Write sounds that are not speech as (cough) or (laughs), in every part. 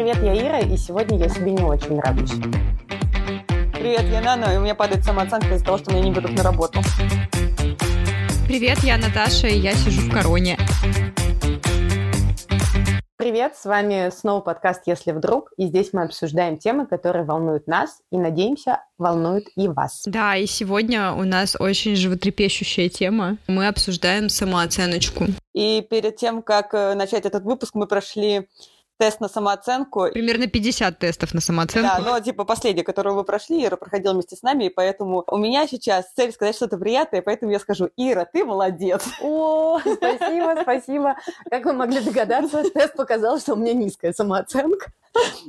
Привет, я Ира, и сегодня я себе не очень нравлюсь. Привет, я Нана, и у меня падает самооценка из-за того, что меня не берут на работу. Привет, я Наташа, и я сижу в короне. Привет, с вами снова подкаст «Если вдруг», и здесь мы обсуждаем темы, которые волнуют нас, и, надеемся, волнуют и вас. Да, и сегодня у нас очень животрепещущая тема. Мы обсуждаем самооценочку. И перед тем, как э, начать этот выпуск, мы прошли тест на самооценку. Примерно 50 тестов на самооценку. Да, ну, типа, последний, который вы прошли, Ира проходила вместе с нами, и поэтому у меня сейчас цель сказать что-то приятное, поэтому я скажу, Ира, ты молодец. О, спасибо, спасибо. Как вы могли догадаться, тест показал, что у меня низкая самооценка.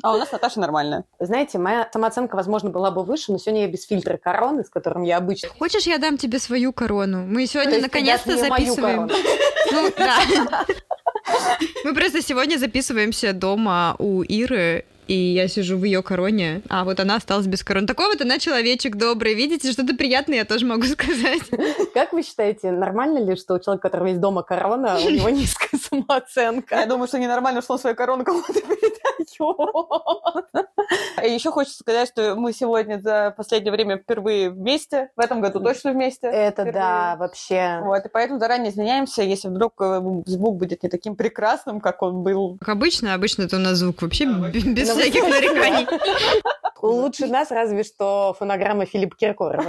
А у нас Наташа нормальная. Знаете, моя самооценка, возможно, была бы выше, но сегодня я без фильтра короны, с которым я обычно... Хочешь, я дам тебе свою корону? Мы сегодня наконец-то записываем. Ну, да. Мы просто сегодня записываемся дома у Иры, и я сижу в ее короне, а вот она осталась без короны. Такой вот она человечек добрый, видите, что-то приятное я тоже могу (laughs) сказать. Как вы считаете, нормально ли, что у человека, у которого есть дома корона, у него (laughs) низкая самооценка? Я думаю, что ненормально, что он свою корону кому-то (laughs) передает. И еще хочется сказать, что мы сегодня за последнее время впервые вместе, в этом году точно вместе. Это да, вообще. Вот, и поэтому заранее извиняемся, если вдруг э, звук будет не таким прекрасным, как он был. Как обычно, обычно это у нас звук вообще без всяких нареканий. Лучше нас разве что фонограмма Филиппа Киркорова.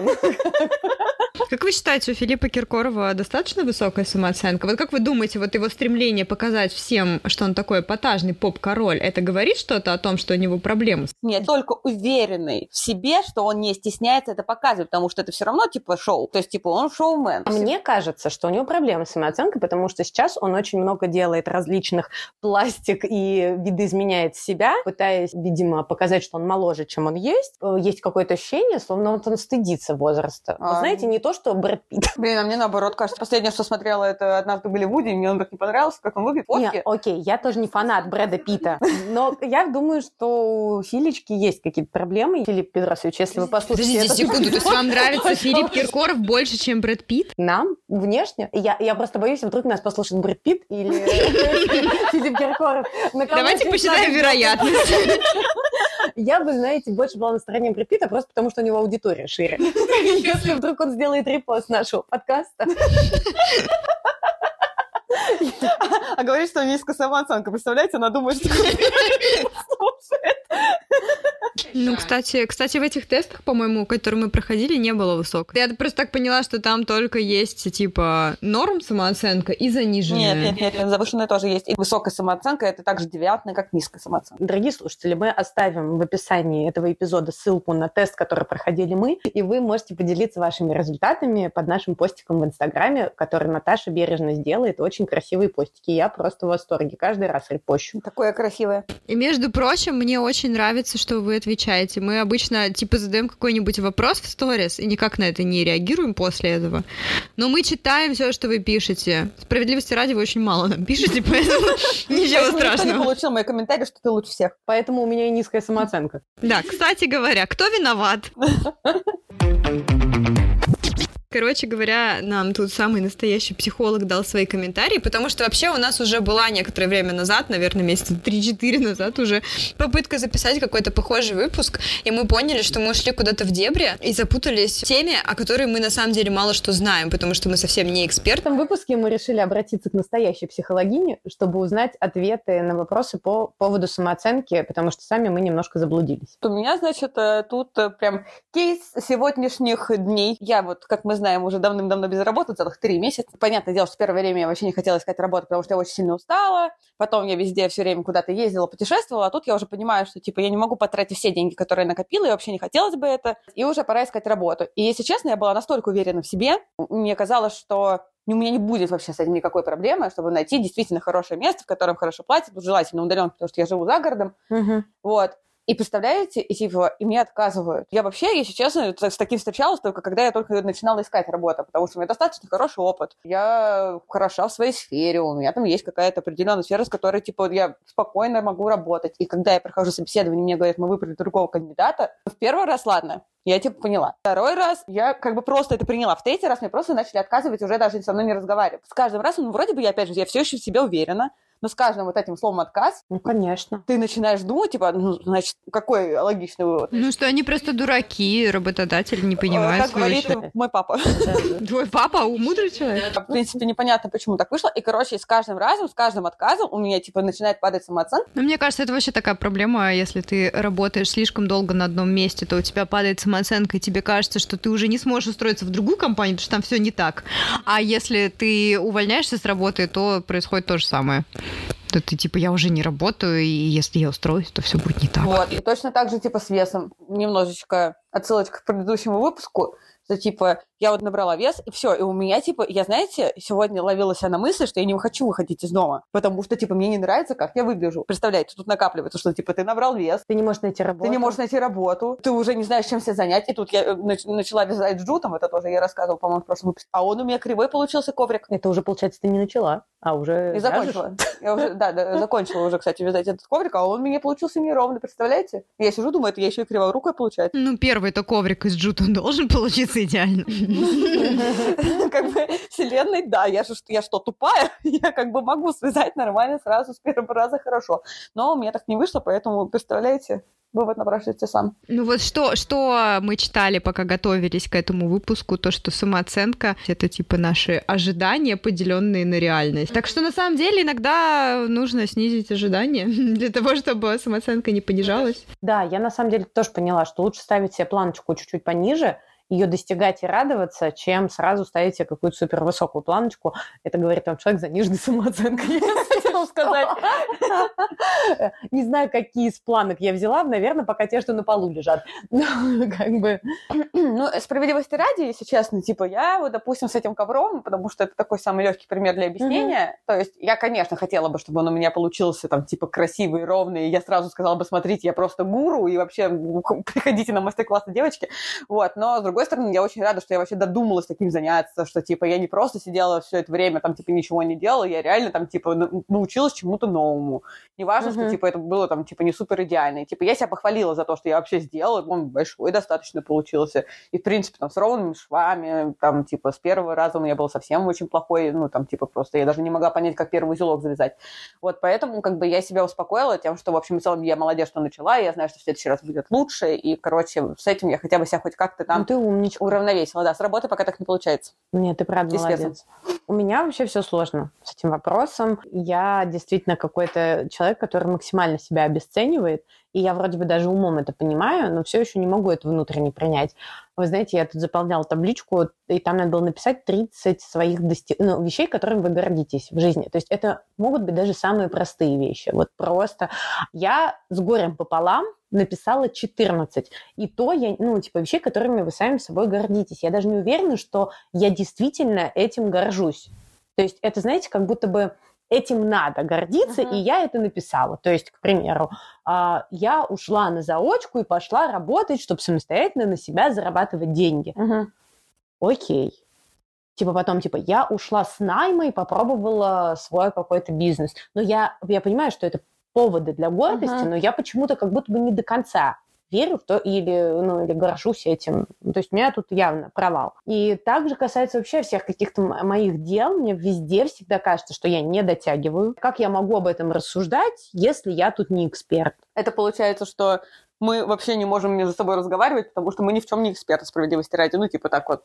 Как вы считаете, у Филиппа Киркорова достаточно высокая самооценка? Вот как вы думаете, вот его стремление показать всем, что он такой эпатажный поп-король, это говорит что-то о том, что у него проблемы? Нет, только уверенный в себе, что он не стесняется это показывать, потому что это все равно типа шоу. То есть, типа, он шоумен. А мне кажется, что у него проблемы с самооценкой, потому что сейчас он очень много делает различных пластик и видоизменяет себя, пытаясь, видимо, показать, что он моложе, чем он есть. Э, есть какое-то ощущение, словно вот он стыдится возраста. А... Вы знаете, не то, что Брэд Питт. (laughs) Блин, а мне наоборот кажется. Последнее, что смотрела, это «Однажды в Голливуде», и мне он так не понравился, как он выглядит. Фотки. Не, окей, я тоже не фанат Брэда Питта, (laughs) но я думаю, что у Филечки есть какие-то проблемы. Филипп Педросович, если вы послушаете... Подождите секунду, то есть вам нравится Филипп Киркоров больше, чем Брэд Питт? Нам? Внешне? Я, я просто боюсь, вдруг нас послушает Брэд Питт или (laughs) Филипп Киркоров. Давайте посчитаем вероятность. Я бы, знаете, больше была на стороне Брэд Питта, просто потому что у него аудитория шире. Если вдруг он сделает репост нашего подкаста. А говорит, что низкая самооценка. Представляете, она думает, что (laughs) слушает. Ну, кстати, кстати, в этих тестах, по-моему, которые мы проходили, не было высокой. Я просто так поняла, что там только есть, типа, норм самооценка и заниженная. Нет, нет, нет, завышенная тоже есть. И высокая самооценка — это также девиантная, как низкая самооценка. Дорогие слушатели, мы оставим в описании этого эпизода ссылку на тест, который проходили мы, и вы можете поделиться вашими результатами под нашим постиком в Инстаграме, который Наташа бережно сделает. Очень красивые постики. Я просто в восторге. Каждый раз репощу. Такое красивое. И, между прочим, мне очень нравится, что вы отвечаете. Мы обычно, типа, задаем какой-нибудь вопрос в сторис и никак на это не реагируем после этого. Но мы читаем все, что вы пишете. Справедливости ради, вы очень мало нам пишете, (laughs) поэтому ничего страшного. Никто не получил мои комментарии, что ты лучше всех. Поэтому у меня и низкая самооценка. Да, кстати говоря, кто виноват? (laughs) Короче говоря, нам тут самый настоящий психолог дал свои комментарии, потому что вообще у нас уже была некоторое время назад, наверное, месяца 3-4 назад уже, попытка записать какой-то похожий выпуск, и мы поняли, что мы ушли куда-то в дебри и запутались в теме, о которой мы на самом деле мало что знаем, потому что мы совсем не эксперты. В этом выпуске мы решили обратиться к настоящей психологине, чтобы узнать ответы на вопросы по поводу самооценки, потому что сами мы немножко заблудились. У меня, значит, э, тут э, прям кейс сегодняшних дней. Я вот, как мы знаем, уже давным-давно без работы, целых три месяца. Понятное дело, что в первое время я вообще не хотела искать работу, потому что я очень сильно устала. Потом я везде все время куда-то ездила, путешествовала, а тут я уже понимаю, что, типа, я не могу потратить все деньги, которые я накопила, и вообще не хотелось бы это. И уже пора искать работу. И, если честно, я была настолько уверена в себе, мне казалось, что у меня не будет вообще с этим никакой проблемы, чтобы найти действительно хорошее место, в котором хорошо платят, желательно удаленно, потому что я живу за городом. Uh-huh. Вот. И представляете, и типа, и мне отказывают. Я вообще, если честно, с таким встречалась только когда я только начинала искать работу, потому что у меня достаточно хороший опыт. Я хороша в своей сфере, у меня там есть какая-то определенная сфера, с которой, типа, я спокойно могу работать. И когда я прохожу собеседование, мне говорят, мы выбрали другого кандидата, в первый раз, ладно, я типа поняла. Второй раз я как бы просто это приняла. В третий раз мне просто начали отказывать, уже даже со мной не разговаривать. С каждым разом, ну, вроде бы я, опять же, я все еще в себе уверена, Но с каждым вот этим словом отказ, Ну, конечно. ты начинаешь думать, типа, ну, значит, какой логичный вывод? Ну что, они просто дураки, работодатель не понимает Как говорит мой папа. Твой папа умудрый человек? В принципе, непонятно, почему так вышло. И, короче, с каждым разом, с каждым отказом у меня, типа, начинает падать самооценка. Ну, мне кажется, это вообще такая проблема, если ты работаешь слишком долго на одном месте, то у тебя падает самооценка, и тебе кажется, что ты уже не сможешь устроиться в другую компанию, потому что там все не так. А если ты увольняешься с работы, то происходит то же самое. То ты типа, я уже не работаю, и если я устроюсь, то все будет не так. Вот. И точно так же, типа, с весом. Немножечко отсылочка к предыдущему выпуску, что, типа, я вот набрала вес, и все. И у меня, типа, я, знаете, сегодня ловила себя на мысли, что я не хочу выходить из дома, потому что, типа, мне не нравится, как я выгляжу. Представляете, тут накапливается, что, типа, ты набрал вес, Ты не можешь найти работу. ты не можешь найти работу, ты уже не знаешь, чем себя занять. И тут я э, нач- начала вязать джутом, это тоже я рассказывала, по-моему, в прошлом выпуске. А он у меня кривой получился коврик. Это уже, получается, ты не начала, а уже И закончила. Я уже, да, да, закончила уже, кстати, вязать этот коврик, а он у меня получился неровный, представляете? Я сижу, думаю, это я еще и криворукая получается. Ну, первый-то коврик из джута (laughs) должен получиться идеально. (laughs) Как бы вселенной, да, я же я что, тупая? (laughs) Я как бы могу связать нормально сразу с первого раза хорошо. Но у меня так не вышло, поэтому, представляете, вывод напрашивается сам. Ну вот что, что мы читали, пока готовились к этому выпуску, то, что самооценка — это типа наши ожидания, поделенные на реальность. Так что на самом деле иногда нужно снизить ожидания (laughs) для того, чтобы самооценка не понижалась. Да, я на самом деле тоже поняла, что лучше ставить себе планочку чуть-чуть пониже, ее достигать и радоваться, чем сразу ставить себе какую-то супер высокую планочку. Это говорит вам человек с заниженной самооценкой, (laughs) я хотела сказать. Не знаю, какие из планок я взяла, наверное, пока те, что на полу лежат. (laughs) Ну, как бы... Ну, справедливости ради, если честно, типа, я вот, допустим, с этим ковром, потому что это такой самый легкий пример для объяснения. То есть я, конечно, хотела бы, чтобы он у меня получился там, типа, красивый, ровный. Я сразу сказала бы, смотрите, я просто гуру, и вообще приходите на мастер-классы, девочки. Вот, но, с другой стороны, я очень рада, что я вообще додумалась таким заняться, что, типа, я не просто сидела все это время, там, типа, ничего не делала, я реально, там, типа, на- научилась чему-то новому. Неважно, что, Мгм. типа, это было, там, типа, не супер идеально. И, типа, я себя похвалила за то, что я вообще сделала, он большой достаточно получился. И, в принципе, там, с ровными швами, там, типа, с первого раза у меня был совсем очень плохой, ну, там, типа, просто я даже не могла понять, как первый узелок завязать. Вот, поэтому, как бы, я себя успокоила тем, что, в общем и целом, я молодец, что начала, и я знаю, что в следующий раз будет лучше, и, короче, с этим я хотя бы себя хоть как-то Ну, там ты умничка. уравновесила. Да, с работы пока так не получается. Нет, ты правда И молодец. У меня вообще все сложно с этим вопросом. Я действительно какой-то человек, который максимально себя обесценивает, и я вроде бы даже умом это понимаю, но все еще не могу это внутренне принять. Вы знаете, я тут заполняла табличку, и там надо было написать 30 своих дости- ну, вещей, которыми вы гордитесь в жизни. То есть это могут быть даже самые простые вещи. Вот просто я с горем пополам написала 14. И то я, ну, типа, вещей, которыми вы сами собой гордитесь. Я даже не уверена, что я действительно этим горжусь. То есть это, знаете, как будто бы этим надо гордиться, Мгм. и я это написала. То есть, к примеру, а, я ушла на заочку и пошла работать, чтобы самостоятельно на себя зарабатывать деньги. Окей. Типа потом, типа, я ушла с найма и попробовала свой какой-то бизнес. Но я, я понимаю, что это поводы для гордости, Мгм. но я почему-то как будто бы не до конца верю в то или, ну, или горжусь этим. То есть у меня тут явно провал. И также касается вообще всех каких-то моих дел. Мне везде всегда кажется, что я не дотягиваю. Как я могу об этом рассуждать, если я тут не эксперт? Это получается, что мы вообще не можем между собой разговаривать, потому что мы ни в чем не эксперты справедливости ради. Ну, типа так вот.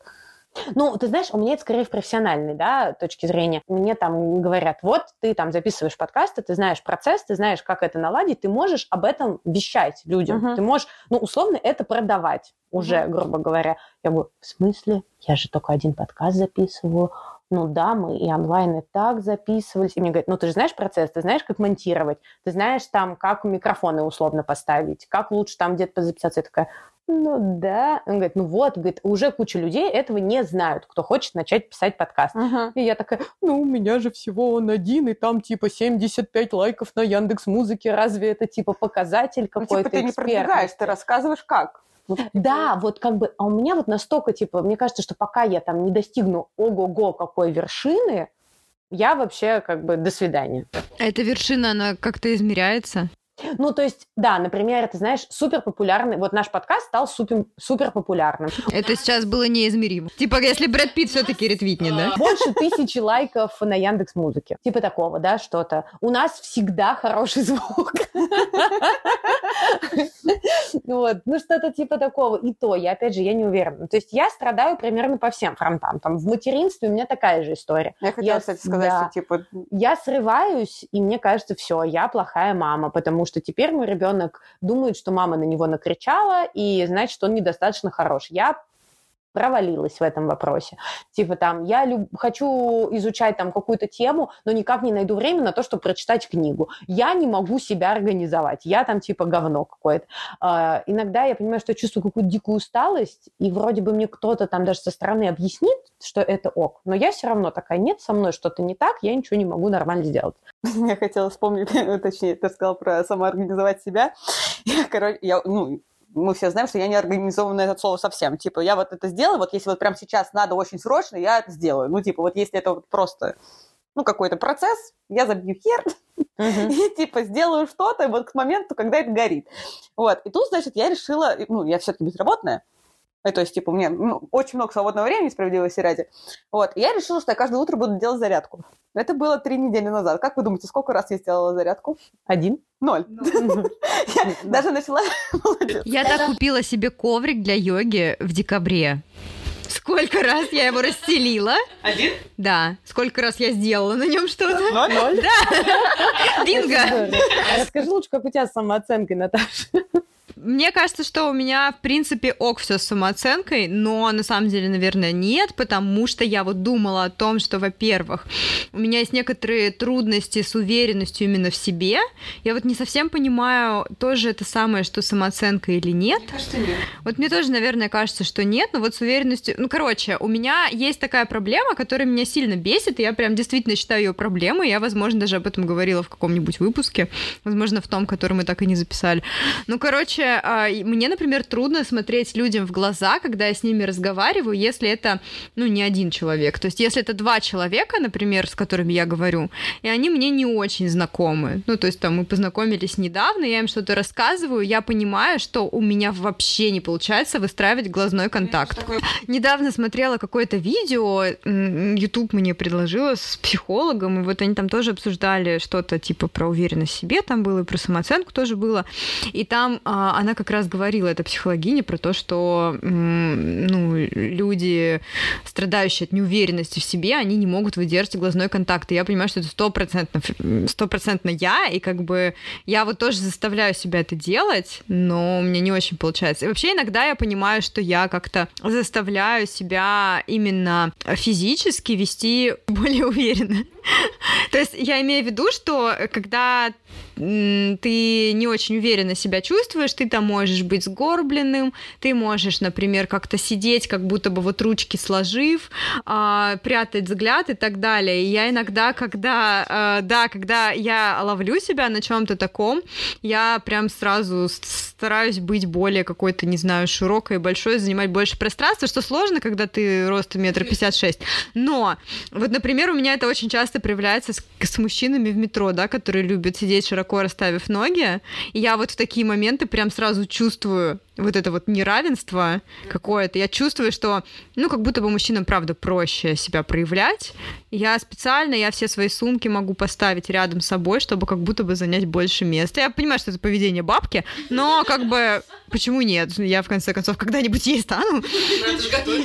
Ну, ты знаешь, у меня это скорее в профессиональной, да, точки зрения. Мне там говорят, вот ты там записываешь подкасты, ты знаешь процесс, ты знаешь, как это наладить, ты можешь об этом вещать людям. Мгм. Ты можешь, ну, условно, это продавать уже, грубо говоря. Я говорю, в смысле? Я же только один подкаст записываю. Ну да, мы и онлайн и так записывались. И мне говорят, ну ты же знаешь процесс, ты знаешь, как монтировать, ты знаешь там, как микрофоны условно поставить, как лучше там где-то записаться. Я такая, ну да. Он говорит, ну вот, говорит, уже куча людей этого не знают, кто хочет начать писать подкаст. И я такая, ну, у меня же всего он один, и там типа 75 лайков на Яндекс Музыке. Разве это типа показатель Ну, какой-то типа ты не продвигаешь, ты рассказываешь как. Ну, типа, Да, вот как бы, а у меня вот настолько, типа, мне кажется, что пока я там не достигну ого-го какой вершины, я вообще как бы до свидания. А эта вершина, она как-то измеряется? Ну, то есть, да, например, ты знаешь, супер популярный, вот наш подкаст стал супер, супер популярным. Это сейчас было неизмеримо. Типа, если Брэд Питт все-таки ретвитнет, да? Больше тысячи лайков на Яндекс Музыке. Типа такого, да, что-то. У нас всегда хороший звук. Вот, ну что-то типа такого. И то, я опять же, я не уверена. То есть я страдаю примерно по всем фронтам. Там в материнстве у меня такая же история. Я хотела, кстати, сказать, что типа Я срываюсь, и мне кажется, все, я плохая мама, потому что теперь мой ребенок думает, что мама на него накричала, и значит, он недостаточно хорош. Я провалилась в этом вопросе. Типа там, я люб- хочу изучать там какую-то тему, но никак не найду время на то, чтобы прочитать книгу. Я не могу себя организовать. Я там типа говно какое-то. А, иногда я понимаю, что я чувствую какую-то дикую усталость, и вроде бы мне кто-то там даже со стороны объяснит, что это ок. Но я все равно такая, нет, со мной что-то не так, я ничего не могу нормально сделать. (laughs) Я хотела вспомнить, (laughs) точнее, ты сказал про самоорганизовать себя. (laughs) Я, короче, я, ну, мы все знаем, что я не организована это слово совсем. Типа, я вот это сделаю, вот если вот прямо сейчас надо очень срочно, я это сделаю. Ну, типа, вот если это вот просто, ну, какой-то процесс, я забью хер (laughs) и, типа, сделаю что-то вот к моменту, когда это горит. Вот. И тут, значит, я решила, ну, я все-таки безработная, то есть, типа, у меня ну, очень много свободного времени, справедливости ради. Вот. И я решила, что я каждое утро буду делать зарядку. Это было три недели назад. Как вы думаете, сколько раз я сделала зарядку? Один? Ноль. (laughs) Я даже начала... (laughs) Я так купила себе коврик для йоги в декабре. Сколько раз я его расстелила? Один? Да. Сколько раз я сделала на нем что-то? Ноль? Ноль? Бинго! А Расскажи лучше, как у тебя с самооценкой, Наташа. Мне кажется, что у меня, в принципе, ок все с самооценкой, но на самом деле, наверное, нет, потому что я вот думала о том, что, во-первых, у меня есть некоторые трудности с уверенностью именно в себе. Я вот не совсем понимаю, тоже это самое, что самооценка или нет. Мне кажется, нет. Вот мне тоже, наверное, кажется, что нет, но вот с уверенностью... Ну, короче, у меня есть такая проблема, которая меня сильно бесит, и я прям действительно считаю ее проблемой. Я, возможно, даже об этом говорила в каком-нибудь выпуске, возможно, в том, который мы так и не записали. Ну, короче, а, и мне, например, трудно смотреть людям в глаза, когда я с ними разговариваю, если это, ну, не один человек. То есть, если это два человека, например, с которыми я говорю, и они мне не очень знакомы. Ну, то есть, там, мы познакомились недавно, я им что-то рассказываю, я понимаю, что у меня вообще не получается выстраивать глазной контакт. Недавно смотрела какое-то видео, YouTube мне предложила с психологом, и вот они там тоже обсуждали что-то типа про уверенность в себе, там было и про самооценку тоже было, и там а, она как раз говорила, эта психологиня, про то, что ну, люди, страдающие от неуверенности в себе, они не могут выдержать глазной контакт. И я понимаю, что это стопроцентно, стопроцентно я, и как бы я вот тоже заставляю себя это делать, но у меня не очень получается. И вообще иногда я понимаю, что я как-то заставляю себя именно физически вести (laughs) более уверенно. (laughs) То есть я имею в виду, что когда м, ты не очень уверенно себя чувствуешь, ты там можешь быть сгорбленным, ты можешь, например, как-то сидеть, как будто бы вот ручки сложив, а, прятать взгляд и так далее. И я иногда, когда, а, да, когда я ловлю себя на чем-то таком, я прям сразу стараюсь быть более какой-то, не знаю, широкой большой, занимать больше пространства, что сложно, когда ты ростом метр пятьдесят шесть. Но вот, например, у меня это очень часто проявляется с, с мужчинами в метро, да, которые любят сидеть широко расставив ноги. И я вот в такие моменты прям сразу чувствую вот это вот неравенство какое-то. Я чувствую, что, ну, как будто бы мужчинам, правда, проще себя проявлять. Я специально, я все свои сумки могу поставить рядом с собой, чтобы как будто бы занять больше места. Я понимаю, что это поведение бабки, но как бы почему нет? Я, в конце концов, когда-нибудь ей стану.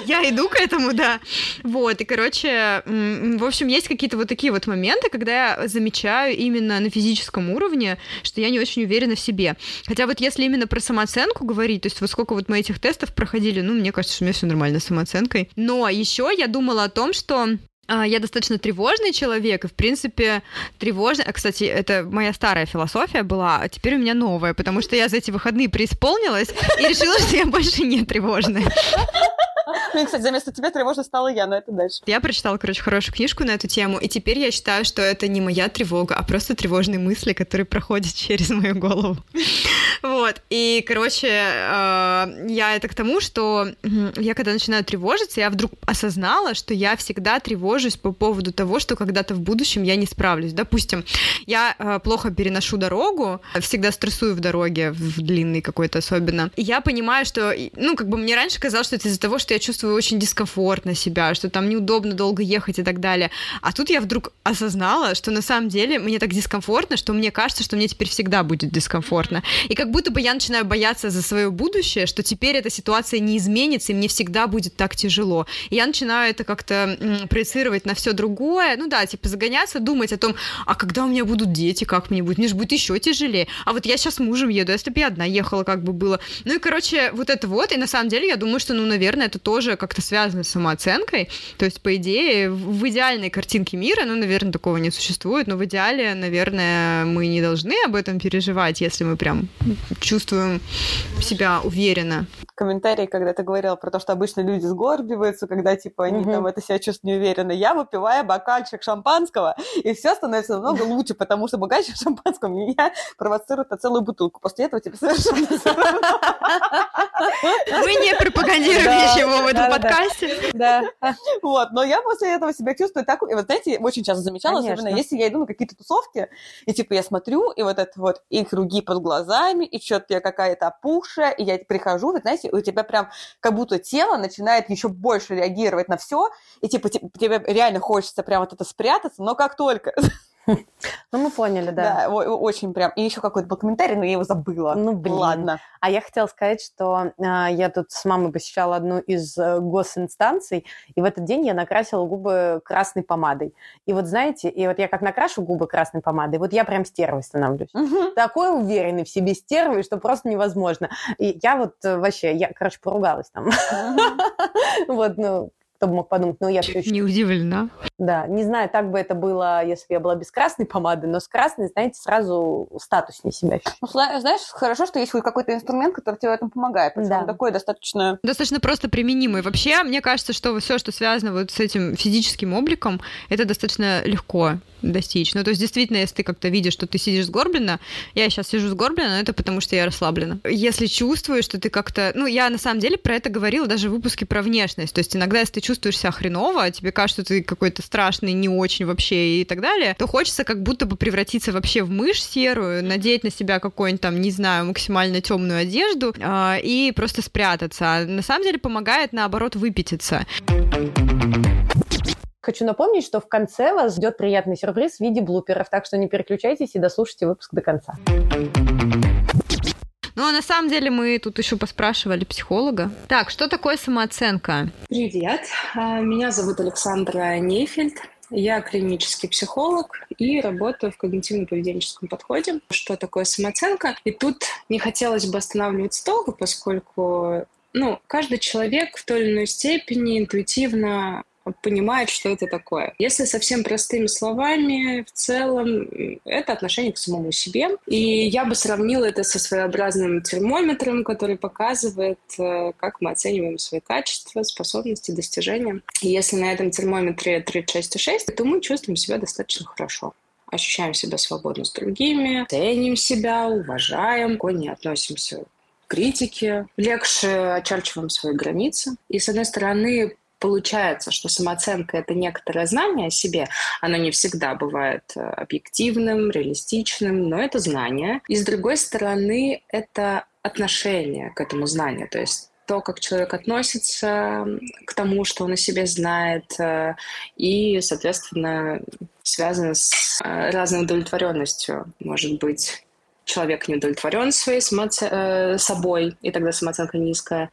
Я иду к этому, да. Вот, и, короче, в общем, есть какие-то вот такие вот моменты, когда я замечаю именно на физическом уровне, что я не очень уверена в себе. Хотя вот если именно про самооценку говорить, то есть вот сколько вот мы этих тестов проходили, ну, мне кажется, что у меня все нормально с самооценкой. Но еще я думала о том, что а, я достаточно тревожный человек, и, в принципе, тревожный... А, кстати, это моя старая философия была, а теперь у меня новая, потому что я за эти выходные преисполнилась и решила, что я больше не тревожная. Ну, кстати, вместо тебя тревожно стала я, но это дальше. Я прочитала, короче, хорошую книжку на эту тему, и теперь я считаю, что это не моя тревога, а просто тревожные мысли, которые проходят (laughs) через мою голову. Вот, и, короче, э, я это к тому, что я когда начинаю тревожиться, я вдруг осознала, что я всегда тревожусь по поводу того, что когда-то в будущем я не справлюсь. Допустим, я э, плохо переношу дорогу, всегда стрессую в дороге, в длинный какой-то особенно. Я понимаю, что, ну, как бы мне раньше казалось, что это из-за того, что я чувствую очень дискомфортно себя, что там неудобно долго ехать и так далее. А тут я вдруг осознала, что на самом деле мне так дискомфортно, что мне кажется, что мне теперь всегда будет дискомфортно. И как будто бы я начинаю бояться за свое будущее, что теперь эта ситуация не изменится, и мне всегда будет так тяжело. И я начинаю это как-то проецировать на все другое. Ну да, типа загоняться, думать о том, а когда у меня будут дети, как мне будет? Мне же будет еще тяжелее. А вот я сейчас мужем еду, если бы я одна ехала, как бы было. Ну и, короче, вот это вот. И на самом деле я думаю, что, ну, наверное, это тоже как-то связано с самооценкой. То есть, по идее, в идеальной картинке мира, ну, наверное, такого не существует, но в идеале, наверное, мы не должны об этом переживать, если мы прям чувствуем себя уверенно. Комментарий, когда ты говорила про то, что обычно люди сгорбиваются, когда, типа, они угу. там это себя чувствуют неуверенно. Я выпиваю бокальчик шампанского, и все становится намного лучше, потому что бокальчик шампанского меня провоцирует на целую бутылку. После этого тебе совершенно Мы не пропагандируем ничего в этом подкасте. Да. Вот, но я после этого себя чувствую так... И вот знаете, очень часто замечала, особенно если я иду на какие-то тусовки, и типа я смотрю, и вот это вот, и круги под глазами, и что-то я какая-то опухшая, и я прихожу, вы знаете, у тебя прям как будто тело начинает еще больше реагировать на все, и типа тебе реально хочется прям вот это спрятаться, но как только (laughs) Ну, мы поняли, да. Да, очень прям. И еще какой-то был комментарий, но я его забыла. Ну, блин. Ладно. А я хотела сказать, что э, я тут с мамой посещала одну из э, госинстанций, и в этот день я накрасила губы красной помадой. И вот знаете, и вот я как накрашу губы красной помадой, вот я прям стервой становлюсь. Угу. Такой уверенный в себе стервой, что просто невозможно. И я вот э, вообще, я, короче, поругалась там. (laughs) Вот, ну, кто бы мог подумать, но я все еще... Не удивлена. Да, не знаю, так бы это было, если бы я была без красной помады, но с красной, знаете, сразу статуснее себя Ну, знаешь, хорошо, что есть хоть какой-то инструмент, который тебе в этом помогает, потому да. он такой достаточно... Достаточно просто применимый. Вообще, мне кажется, что все, что связано вот с этим физическим обликом, это достаточно легко достичь. Ну, то есть, действительно, если ты как-то видишь, что ты сидишь сгорбленно, я сейчас сижу сгорбленно, но это потому, что я расслаблена. Если чувствуешь, что ты как-то... Ну, я на самом деле про это говорила даже в выпуске про внешность. То есть, иногда, если ты чувствуешь себя хреново, а тебе кажется, что ты какой-то страшный, не очень вообще и так далее, то хочется как будто бы превратиться вообще в мышь серую, надеть на себя какую-нибудь там, не знаю, максимально темную одежду э, и просто спрятаться. А на самом деле помогает, наоборот, выпятиться. Хочу напомнить, что в конце вас ждет приятный сюрприз в виде блуперов, так что не переключайтесь и дослушайте выпуск до конца. Ну, а на самом деле мы тут еще поспрашивали психолога. Так, что такое самооценка? Привет, а, меня зовут Александра Нейфельд. Я клинический психолог и работаю в когнитивно-поведенческом подходе. Что такое самооценка? И тут не хотелось бы останавливаться долго, поскольку ну, каждый человек в той или иной степени интуитивно понимает, что это такое. Если совсем простыми словами, в целом, это отношение к самому себе. И я бы сравнила это со своеобразным термометром, который показывает, э, как мы оцениваем свои качества, способности, достижения. И если на этом термометре 36,6, то мы чувствуем себя достаточно хорошо ощущаем себя свободно с другими, ценим себя, уважаем, не относимся к критике, легче очерчиваем свои границы. И, с одной стороны, получается, что самооценка — это некоторое знание о себе. Оно не всегда бывает э, объективным, реалистичным, но это знание. И с другой стороны, это отношение к этому знанию. То есть то, как человек относится к тому, что он о себе знает, э, и, соответственно, связано с э, разной удовлетворенностью. Может быть, человек не удовлетворен своей самооце... э, собой, и тогда самооценка низкая,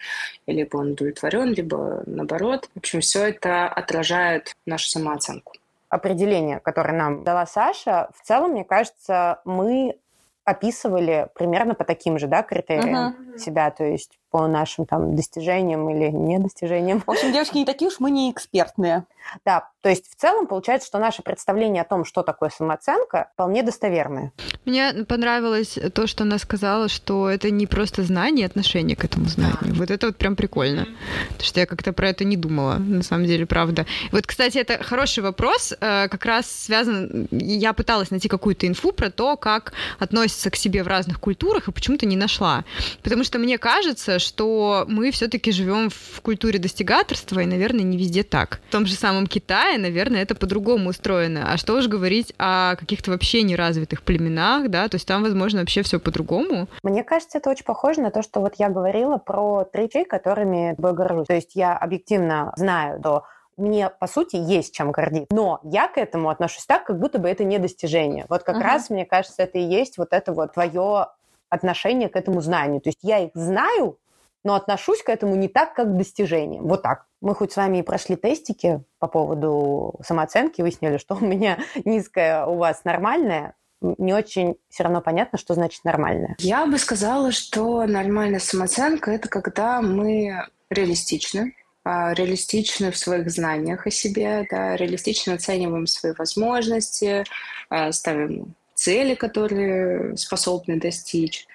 либо он удовлетворен, либо наоборот. В общем, все это отражает нашу самооценку. Определение, которое нам дала Саша, в целом, мне кажется, мы описывали примерно по таким же да, критериям uh-huh. себя. То есть по нашим там достижениям или недостижениям. В общем, девочки не такие уж мы не экспертные. Да, то есть в целом получается, что наше представление о том, что такое самооценка, вполне достоверное. Мне понравилось то, что она сказала, что это не просто знание, отношение к этому знанию. Вот это вот прям прикольно. Потому что я как-то про это не думала, на самом деле, правда. Вот, кстати, это хороший вопрос, э, как раз связан... Я пыталась найти какую-то инфу про то, как относятся к себе в разных культурах, и почему-то не нашла. Потому что мне кажется, что мы все-таки живем в культуре достигаторства, и, наверное, не везде так. В том же самом Китае, наверное, это по-другому устроено. А что уж говорить о каких-то вообще неразвитых племенах, да, то есть там, возможно, вообще все по-другому. Мне кажется, это очень похоже на то, что вот я говорила про три вещи, которыми я горжусь. То есть я объективно знаю до мне, по сути, есть чем гордиться. Но я к этому отношусь так, как будто бы это не достижение. Вот как uh-huh. раз, мне кажется, это и есть вот это вот твое отношение к этому знанию. То есть я их знаю, но отношусь к этому не так, как к достижениям. Вот так. Мы хоть с вами и прошли тестики по поводу самооценки, выяснили, что у меня (laughs) низкая, у вас нормальная, не очень все равно понятно, что значит нормальная. Я бы сказала, что нормальная самооценка – это когда мы реалистичны, а, реалистичны в своих знаниях о себе, да, реалистично оцениваем свои возможности, а, ставим цели, которые способны достичь,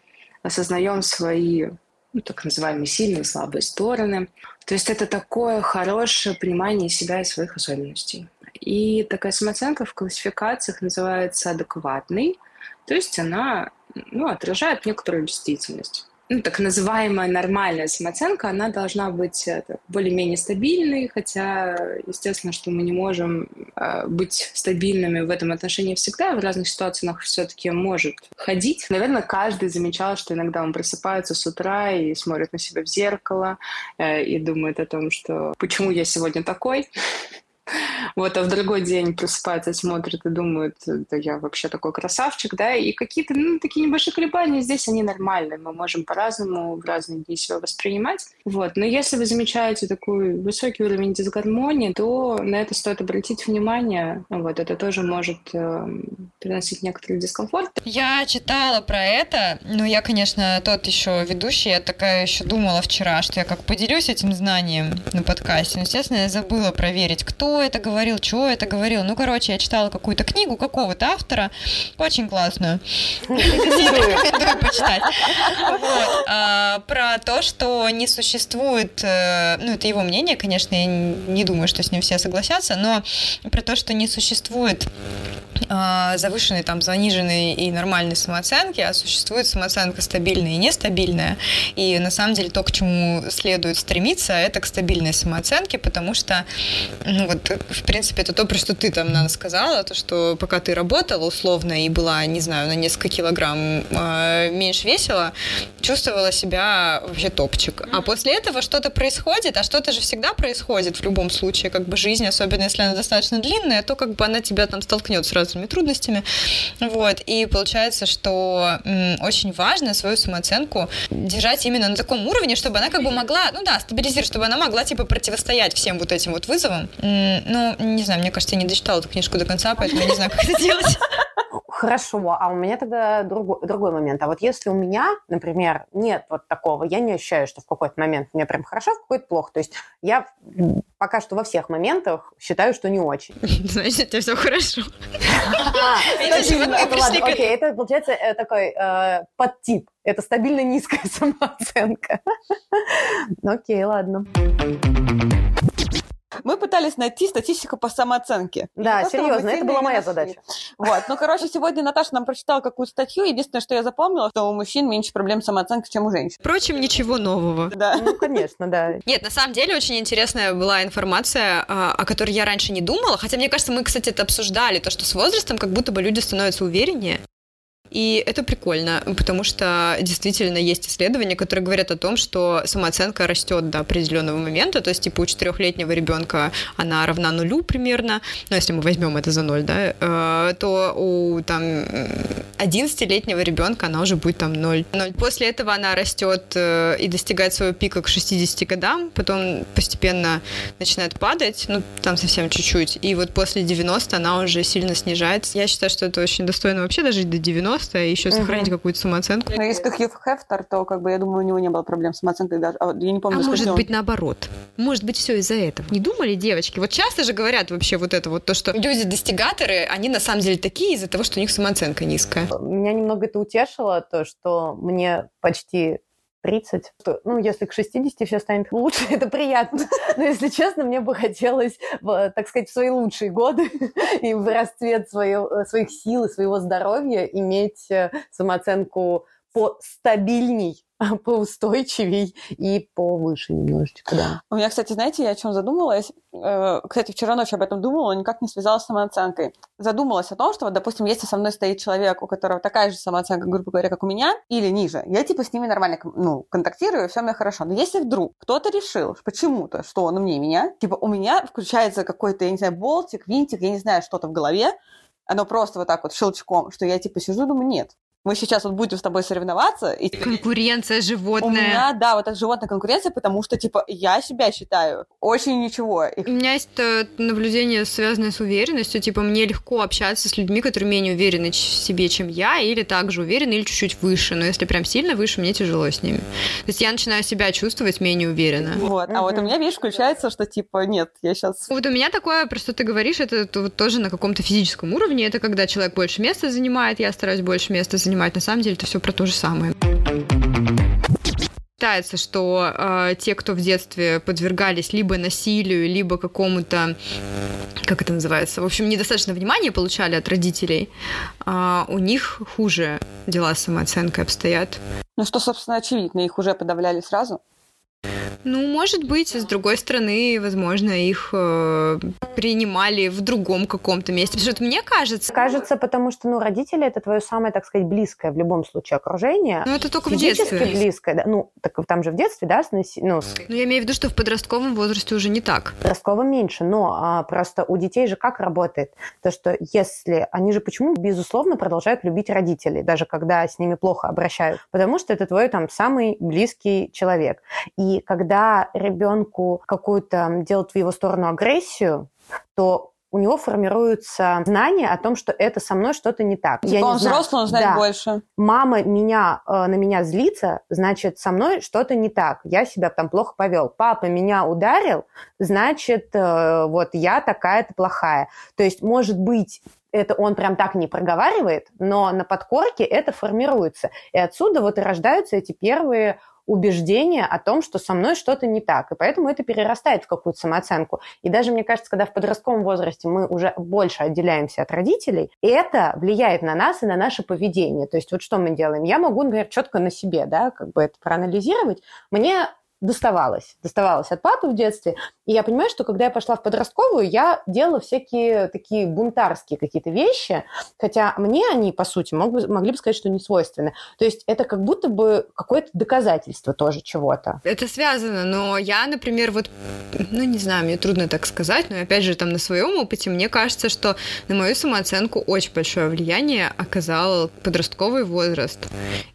осознаем свои ну, так называемые сильные и слабые стороны. То есть это такое хорошее понимание себя и своих особенностей. И такая самооценка в классификациях называется адекватной, то есть она ну, отражает некоторую действительность ну, так называемая нормальная самооценка, она должна быть более-менее стабильной, хотя, естественно, что мы не можем э, быть стабильными в этом отношении всегда, в разных ситуациях все-таки может ходить. Наверное, каждый замечал, что иногда он просыпается с утра и смотрит на себя в зеркало э, и думает о том, что почему я сегодня такой, (laughs) вот, а в другой день просыпается, смотрит и думает, да я вообще такой красавчик, да, и какие-то, ну, такие небольшие колебания здесь, они нормальные, мы можем по-разному в разные дни себя воспринимать, вот, но если вы замечаете такой высокий уровень дисгармонии, то на это стоит обратить внимание, вот, это тоже может э, приносить некоторый дискомфорт. Я читала про это, но я, конечно, тот еще ведущий, я такая еще думала вчера, что я как поделюсь этим знанием на подкасте, но, естественно, я забыла проверить, кто это говорил, что это говорил. Ну, короче, я читала какую-то книгу какого-то автора, очень классную. А, про то, что не существует, э, ну, это его мнение, конечно, я не думаю, что с ним все согласятся, но про то, что не существует а, завышенной, там, заниженной и нормальной самооценки, а существует самооценка стабильная и нестабильная. И на самом деле то, к чему следует стремиться, это к стабильной самооценке, потому что, ну вот, в принципе, это то, про что ты там, Нана, сказала, то, что пока ты работала условно и была, не знаю, на несколько килограмм э, меньше весила, чувствовала себя вообще топчик. А после этого что-то происходит, а что-то же всегда происходит в любом случае, как бы жизнь, особенно если она достаточно длинная, то как бы она тебя там столкнет с разными трудностями. Вот. И получается, что м, очень важно свою самооценку держать именно на таком уровне, чтобы она как бы могла, ну да, стабилизировать, чтобы она могла типа противостоять всем вот этим вот вызовам. Ну, не знаю, мне кажется, я не дочитала эту книжку до конца, поэтому я не знаю, как это делать. Хорошо, а у меня тогда другой, другой момент. А вот если у меня, например, нет вот такого, я не ощущаю, что в какой-то момент мне прям хорошо, в какой-то плохо. То есть я пока что во всех моментах считаю, что не очень. (laughs) Значит, у тебя все хорошо. (laughs) Окей, это получается э, такой э, подтип. Это стабильно низкая (laughs) самооценка. Окей, ладно. Мы пытались найти статистику по самооценке. Да, серьезно, это была моя задача. Вот, ну, короче, сегодня Наташа нам прочитала какую статью. Единственное, что я запомнила, что у мужчин меньше проблем с самооценкой, чем у женщин. Впрочем, ничего нового. Да. Ну, конечно, да. Нет, на самом деле очень интересная была информация, а, о которой я раньше не думала. Хотя, мне кажется, мы, кстати, это обсуждали, то, что с возрастом как будто бы люди становятся увереннее. И это прикольно, потому что действительно есть исследования, которые говорят о том, что самооценка растет до определенного момента, то есть типа у четырехлетнего ребенка она равна нулю примерно, ну если мы возьмем это за ноль, да, э, то у там 11-летнего ребенка она уже будет там 0. 0. После этого она растет э, и достигает своего пика к 60 годам, потом постепенно начинает падать, ну там совсем чуть-чуть, и вот после 90 она уже сильно снижается. Я считаю, что это очень достойно вообще дожить до 90, и еще сохранить угу. какую-то самооценку. Но если ты Хью Хефтер, то, как бы, я думаю, у него не было проблем с самооценкой даже. А, я не помню, а может быть, наоборот. Может быть, все из-за этого. Не думали, девочки? Вот часто же говорят вообще вот это вот, то, что люди-достигаторы, они на самом деле такие из-за того, что у них самооценка низкая. Меня немного это утешило, то, что мне почти 30. Ну, если к 60 все станет лучше, (laughs) это приятно. Но, если честно, мне бы хотелось, так сказать, в свои лучшие годы (laughs) и в расцвет свое, своих сил и своего здоровья иметь э, самооценку по стабильней, (laughs) поустойчивей и повыше немножечко, да. У меня, кстати, знаете, я о чем задумалась? Э, кстати, вчера ночью об этом думала, никак не связалась с самооценкой. Задумалась о том, что, вот, допустим, если со мной стоит человек, у которого такая же самооценка, грубо говоря, как у меня, или ниже, я типа с ними нормально ну, контактирую, все у меня хорошо. Но если вдруг кто-то решил почему-то, что он умнее меня, типа у меня включается какой-то, я не знаю, болтик, винтик, я не знаю, что-то в голове, оно просто вот так вот щелчком, что я типа сижу, думаю, нет, мы сейчас вот будем с тобой соревноваться. И, конкуренция животная. У меня, да, вот эта животная конкуренция, потому что, типа, я себя считаю очень ничего. У меня есть э, наблюдение, связанное с уверенностью. Типа, мне легко общаться с людьми, которые менее уверены в себе, чем я, или также уверены, или чуть-чуть выше. Но если прям сильно выше, мне тяжело с ними. То есть я начинаю себя чувствовать менее уверенно. Вот. А вот у меня, видишь, включается, что, типа, нет, я сейчас... Вот у меня такое, просто ты говоришь, это тоже на каком-то физическом уровне. Это когда человек больше места занимает, я стараюсь больше места занимать занимать. На самом деле это все про то же самое. Считается, что э, те, кто в детстве подвергались либо насилию, либо какому-то, как это называется, в общем, недостаточно внимания получали от родителей, э, у них хуже дела с самооценкой обстоят. Ну что, собственно, очевидно, их уже подавляли сразу. Ну, может быть, с другой стороны, возможно, их э, принимали в другом каком-то месте. Потому что мне кажется... Кажется, потому что, ну, родители — это твое самое, так сказать, близкое в любом случае окружение. Ну, это только в детстве. близкое, да. Ну, так там же в детстве, да? С, ну, ну, я имею в виду, что в подростковом возрасте уже не так. В подростковом меньше, но а, просто у детей же как работает? То, что если... Они же почему, безусловно, продолжают любить родителей, даже когда с ними плохо обращают? Потому что это твой там самый близкий человек. И когда когда ребенку какую-то делают в его сторону агрессию, то у него формируется знание о том, что это со мной что-то не так. Типа Я он не взрослый, он знает да. больше. Мама меня, э, на меня злится, значит, со мной что-то не так. Я себя там плохо повел. Папа меня ударил, значит, э, вот я такая-то плохая. То есть, может быть, это он прям так не проговаривает, но на подкорке это формируется. И отсюда вот и рождаются эти первые убеждение о том, что со мной что-то не так, и поэтому это перерастает в какую-то самооценку. И даже, мне кажется, когда в подростковом возрасте мы уже больше отделяемся от родителей, это влияет на нас и на наше поведение. То есть вот что мы делаем? Я могу, например, четко на себе, да, как бы это проанализировать. Мне доставалось. Доставалось от папы в детстве. И я понимаю, что когда я пошла в подростковую, я делала всякие такие бунтарские какие-то вещи, хотя мне они, по сути, мог бы, могли бы сказать, что не свойственны. То есть это как будто бы какое-то доказательство тоже чего-то. Это связано, но я, например, вот, ну, не знаю, мне трудно так сказать, но опять же, там, на своем опыте, мне кажется, что на мою самооценку очень большое влияние оказал подростковый возраст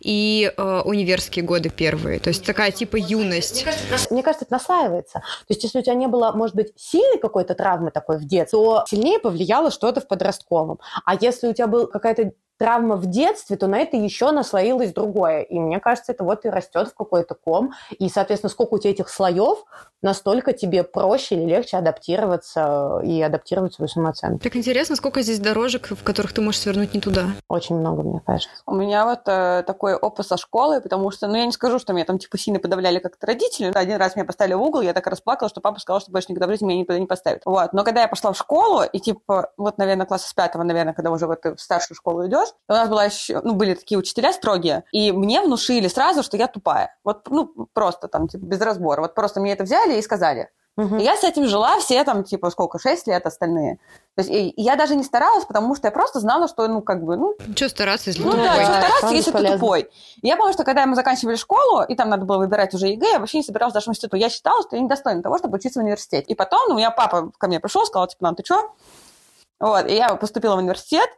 и э, универские годы первые. То есть такая типа юность мне кажется, мне кажется, это наслаивается. То есть, если у тебя не было, может быть, сильной какой-то травмы такой в детстве, то сильнее повлияло что-то в подростковом. А если у тебя была какая-то травма в детстве, то на это еще наслоилось другое. И мне кажется, это вот и растет в какой-то ком. И, соответственно, сколько у тебя этих слоев, настолько тебе проще или легче адаптироваться и адаптировать свою самооценку. Так интересно, сколько здесь дорожек, в которых ты можешь свернуть не туда? Очень много, мне кажется. У меня вот э, такой опыт со школы, потому что, ну, я не скажу, что меня там, типа, сильно подавляли как-то родители. Один раз меня поставили в угол, я так расплакала, что папа сказал, что больше никогда в жизни меня никуда не поставит. Вот. Но когда я пошла в школу, и, типа, вот, наверное, класса с пятого, наверное, когда уже вот ты в старшую школу идешь, у нас была еще, ну, были такие учителя строгие, и мне внушили сразу, что я тупая. Вот, ну, просто там, типа, без разбора. Вот просто мне это взяли и сказали. Угу. И я с этим жила все там, типа, сколько, шесть лет остальные. То есть и, я даже не старалась, потому что я просто знала, что, ну, как бы, ну... Что стараться, если ну, тупой? Ну, да, что стараться, если ты тупой. И я помню, что когда мы заканчивали школу, и там надо было выбирать уже ЕГЭ, я вообще не собиралась даже в институт. Я считала, что я недостойна того, чтобы учиться в университете. И потом, ну, у меня папа ко мне пришел, сказал, типа, нам, ты что? Вот, и я поступила в университет,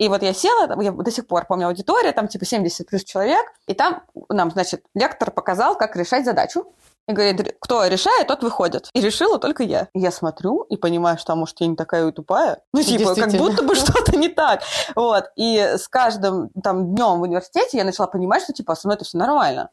и вот я села, я до сих пор помню аудиторию, там типа 70 плюс человек, и там нам, значит, лектор показал, как решать задачу. И говорит, кто решает, тот выходит. И решила только я. И я смотрю и понимаю, что, а может, я не такая и тупая. Ну, типа, как будто бы (laughs) что-то не так. Вот. И с каждым там днем в университете я начала понимать, что, типа, со мной это все нормально.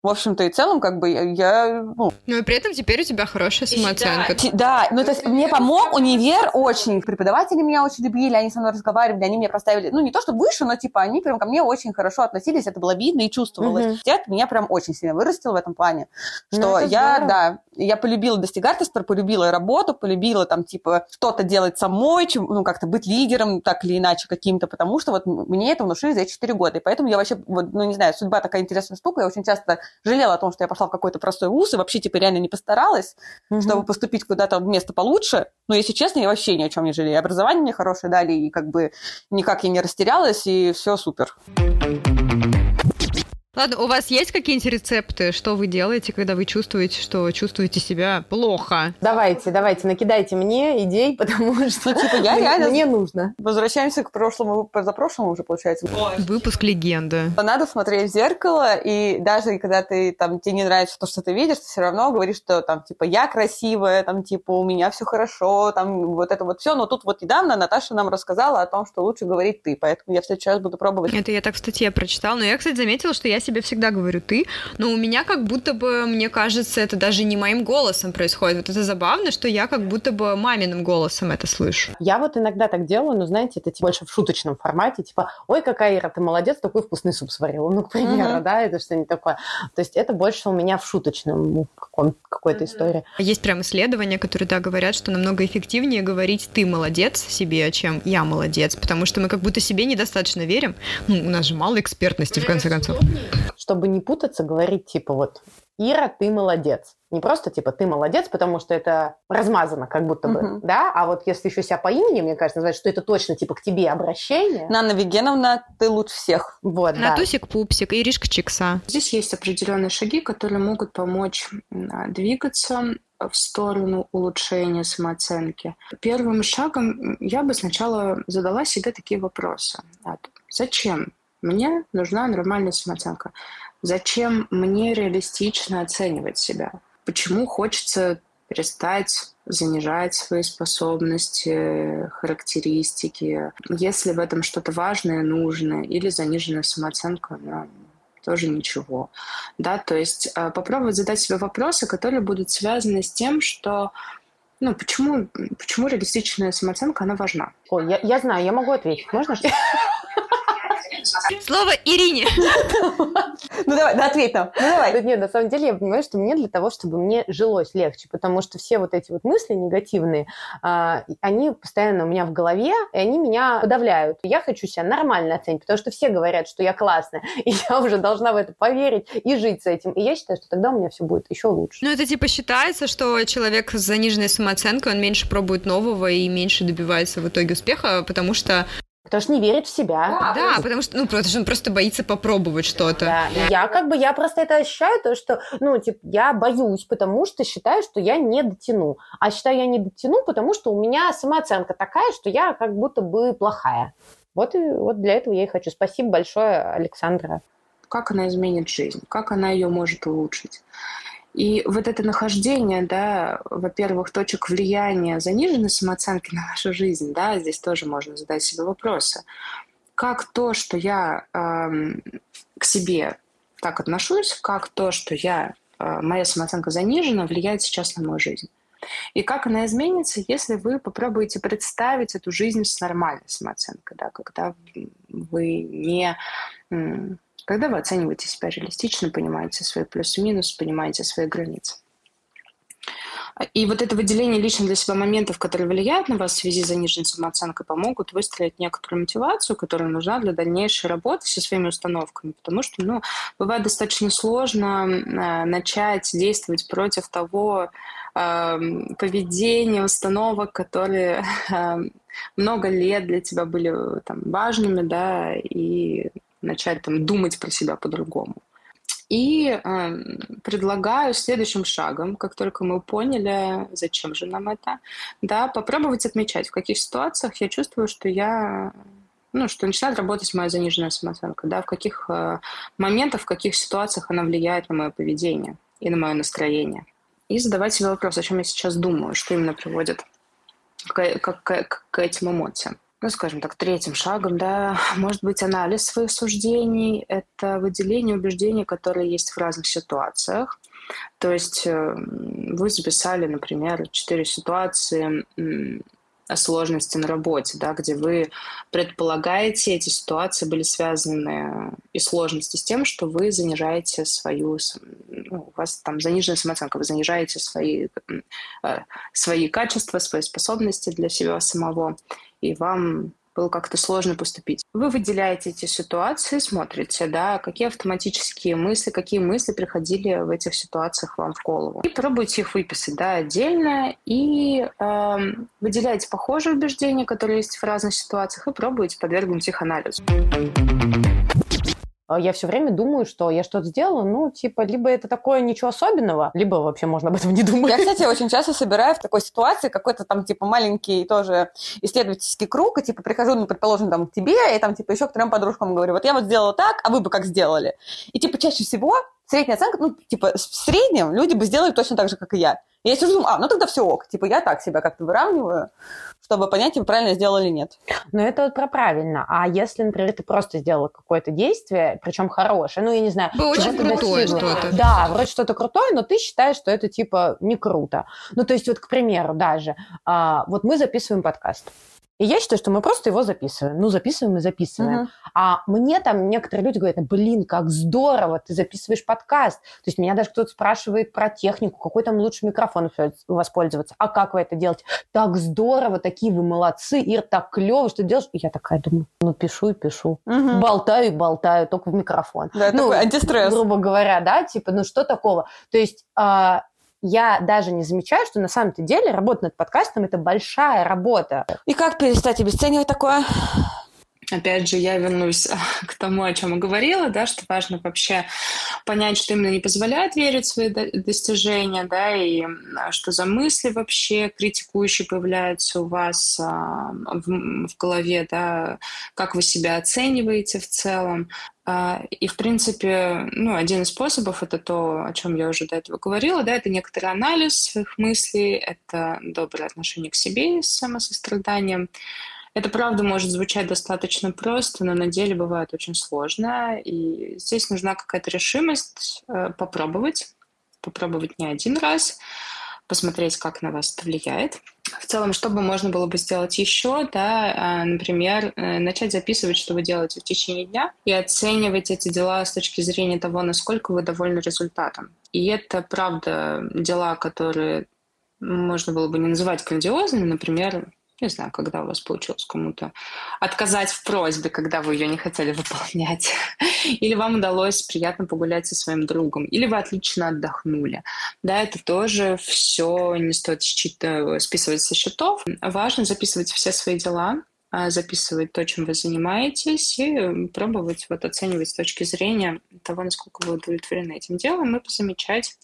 В общем-то и целом, как бы я, ну... Ну и при этом теперь у тебя хорошая самооценка. Да, ну то есть мне помог универ очень. Преподаватели меня очень любили, они со мной разговаривали, они меня поставили, ну не то, что выше, но типа они прям ко мне очень хорошо относились, это было видно и чувствовалось. Угу. Это меня прям очень сильно вырастил в этом плане, ну, что ну, я, здорово. да, я полюбила достигательство, полюбила работу, полюбила там типа что-то делать самой, чем, ну как-то быть лидером так или иначе каким-то, потому что вот мне это внушили за эти 4 года, и поэтому я вообще, вот, ну не знаю, судьба такая интересная штука, я очень часто жалела о том, что я пошла в какой-то простой вуз и вообще, типа, реально не постаралась, угу. чтобы поступить куда-то в место получше. Но, если честно, я вообще ни о чем не жалею. Образование мне хорошее дали, и как бы никак я не растерялась, и все супер. Ладно, у вас есть какие-нибудь рецепты, что вы делаете, когда вы чувствуете, что чувствуете себя плохо? Давайте, давайте, накидайте мне идей, (laughs) потому что ну, типа, я реально... мне нужно. Возвращаемся к прошлому, позапрошлому уже, получается. Выпуск легенда. Надо смотреть в зеркало, и даже когда ты там тебе не нравится то, что ты видишь, ты все равно говоришь, что там типа я красивая, там типа у меня все хорошо, там вот это вот все. Но тут вот недавно Наташа нам рассказала о том, что лучше говорить ты, поэтому я в следующий раз буду пробовать. Это я так в статье прочитала, но я, кстати, заметила, что я себе всегда говорю ты, но у меня как будто бы, мне кажется, это даже не моим голосом происходит. Вот это забавно, что я как будто бы маминым голосом это слышу. Я вот иногда так делаю, но, знаете, это типа, больше в шуточном формате, типа, ой, какая Ира, ты молодец, такой вкусный суп сварила, ну, к примеру, uh-huh. да, это что-нибудь такое. То есть это больше у меня в шуточном каком, какой-то uh-huh. истории. Есть прям исследования, которые, да, говорят, что намного эффективнее говорить ты молодец себе, чем я молодец, потому что мы как будто себе недостаточно верим. Ну, у нас же мало экспертности, в конце концов чтобы не путаться, говорить типа вот Ира, ты молодец. Не просто типа ты молодец, потому что это размазано как будто бы, uh-huh. да, а вот если еще себя по имени, мне кажется, называть, что это точно типа к тебе обращение. Нана Вегеновна, ты лучше всех. Вот, Натусик да. Пупсик, Иришка Чикса. Здесь есть определенные шаги, которые могут помочь двигаться в сторону улучшения самооценки. Первым шагом я бы сначала задала себе такие вопросы. Зачем мне нужна нормальная самооценка. Зачем мне реалистично оценивать себя? Почему хочется перестать занижать свои способности, характеристики, если в этом что-то важное, нужное, или заниженная самооценка, ну, тоже ничего. Да, то есть э, попробовать задать себе вопросы, которые будут связаны с тем, что ну, почему, почему реалистичная самооценка, она важна? Ой, я, я знаю, я могу ответить. Можно? (laughs) Слово Ирине. (laughs) Ну давай, да ответь нам. Ну давай. Нет, на самом деле я понимаю, что мне для того, чтобы мне жилось легче, потому что все вот эти вот мысли негативные, а, они постоянно у меня в голове, и они меня подавляют. Я хочу себя нормально оценить, потому что все говорят, что я классная, (laughs) и я уже должна в это поверить и жить с этим. И я считаю, что тогда у меня все будет еще лучше. Ну это типа считается, что человек с заниженной самооценкой, он меньше пробует нового и меньше добивается в итоге успеха, потому что Потому что не верит в себя. Да, да потому что, ну, потому что он просто боится попробовать что-то. Да. Я как бы, я просто это ощущаю, то, что, ну, типа, я боюсь, потому что считаю, что я не дотяну. А считаю, я не дотяну, потому что у меня самооценка такая, что я как будто бы плохая. Вот, и, вот для этого я и хочу. Спасибо большое, Александра. Как она изменит жизнь? Как она ее может улучшить? И вот это нахождение, да, во-первых, точек влияния заниженной самооценки (laughs) на нашу жизнь, да, здесь тоже можно задать себе вопросы. Как то, что я э, к себе так отношусь, как то, что я, э, моя самооценка занижена, влияет сейчас на мою жизнь? И как она изменится, если вы попробуете представить эту жизнь с нормальной самооценкой, да, когда вы не когда вы оцениваете себя реалистично, понимаете свои плюсы и минусы, понимаете свои границы. И вот это выделение лично для себя моментов, которые влияют на вас в связи с заниженной самооценкой, помогут выстроить некоторую мотивацию, которая нужна для дальнейшей работы со своими установками. Потому что, ну, бывает достаточно сложно э, начать действовать против того э, поведения, установок, которые (laughs) э, много лет для тебя были там, важными, да, и начать там думать про себя по-другому. И э, предлагаю следующим шагом, как только мы поняли, зачем же нам это, да, попробовать отмечать, в каких ситуациях я чувствую, что я ну, что начинает работать моя заниженная самооценка, да, в каких э, моментах, в каких ситуациях она влияет на мое поведение. и на мое настроение. И задавать себе вопрос, о чем я сейчас думаю, что именно приводит к, к, к, к этим эмоциям. Ну, скажем так, третьим шагом, да, (laughs) может быть анализ своих суждений, это выделение убеждений, которые есть в разных ситуациях. То есть э, вы записали, например, четыре ситуации сложности на работе, да, где вы предполагаете, эти ситуации были связаны и сложности с тем, что вы занижаете свою, ну, у вас там заниженная самооценка, вы занижаете свои, э, свои качества, свои способности для себя самого, и вам было как-то сложно поступить. Вы выделяете эти ситуации, смотрите, да, какие автоматические мысли, какие мысли приходили в этих ситуациях вам в голову. И пробуйте их выписать, да, отдельно, и э, выделяете похожие убеждения, которые есть в разных ситуациях, и пробуйте подвергнуть их анализу. А я все время думаю, что я что-то сделала, ну, типа, либо это такое ничего особенного, либо вообще можно об этом не думать. Я, кстати, очень часто собираю в такой ситуации какой-то там, типа, маленький тоже исследовательский круг, и, типа, прихожу, ну, предположим, там, к тебе, и там, типа, еще к трем подружкам говорю, вот я вот сделала так, а вы бы как сделали? И, типа, чаще всего средняя оценка, ну, типа, в среднем люди бы сделали точно так же, как и я. И я сижу, думаю, а, ну тогда все ок. Типа, я так себя как-то выравниваю, чтобы понять, вы правильно сделали или нет. Но это вот про правильно. А если, например, ты просто сделала какое-то действие, причем хорошее, ну, я не знаю... Было очень крутое что-то. Да, вроде что-то крутое, но ты считаешь, что это, типа, не круто. Ну, то есть, вот, к примеру, даже, а, вот мы записываем подкаст. И я считаю, что мы просто его записываем. Ну, записываем и записываем. Uh-huh. А мне там некоторые люди говорят, блин, как здорово, ты записываешь подкаст. То есть меня даже кто-то спрашивает про технику, какой там лучше микрофон воспользоваться. А как вы это делаете? Так здорово, такие вы молодцы, Ир, так клево, что делаешь. И я такая думаю, ну, пишу и пишу. Uh-huh. Болтаю и болтаю, только в микрофон. Да, ну, такой антистресс. Грубо говоря, да, типа, ну, что такого? То есть... А, я даже не замечаю, что на самом-то деле работа над подкастом – это большая работа. И как перестать обесценивать такое? Опять же, я вернусь к тому, о чем я говорила, да, что важно вообще понять, что именно не позволяет верить в свои достижения, да, и что за мысли вообще критикующие появляются у вас а, в, в голове, да, как вы себя оцениваете в целом. А, и, в принципе, ну, один из способов — это то, о чем я уже до этого говорила, да, это некоторый анализ своих мыслей, это доброе отношение к себе с самосостраданием, это правда может звучать достаточно просто, но на деле бывает очень сложно. И здесь нужна какая-то решимость э, попробовать, попробовать не один раз, посмотреть, как на вас это влияет. В целом, что бы можно было бы сделать еще, да, э, например, э, начать записывать, что вы делаете в течение дня, и оценивать эти дела с точки зрения того, насколько вы довольны результатом. И это, правда, дела, которые можно было бы не называть грандиозными, например, не знаю, когда у вас получилось кому-то отказать в просьбе, когда вы ее не хотели выполнять. (laughs) Или вам удалось приятно погулять со своим другом. Или вы отлично отдохнули. Да, это тоже все не стоит считать, списывать со счетов. Важно записывать все свои дела, а, записывать то, чем вы занимаетесь, и пробовать вот оценивать с точки зрения того, насколько вы удовлетворены этим делом, и замечать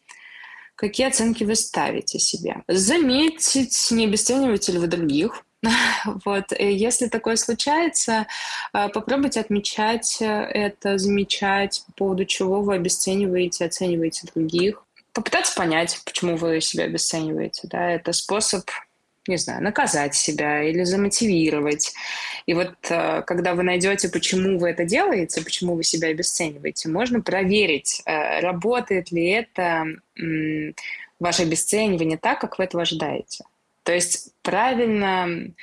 какие оценки вы ставите себе. Заметить, не обесцениваете ли вы других. (laughs) Вот. Если такое случается, а, попробуйте отмечать это, замечать, по поводу чего вы обесцениваете, оцениваете других. Попытаться понять, почему вы себя обесцениваете. Да? Это способ не знаю, наказать себя или замотивировать. И вот э, когда вы найдете, почему вы это делаете, почему вы себя обесцениваете, можно проверить, э, работает ли это ваше обесценивание так, как вы этого ожидаете. То есть правильно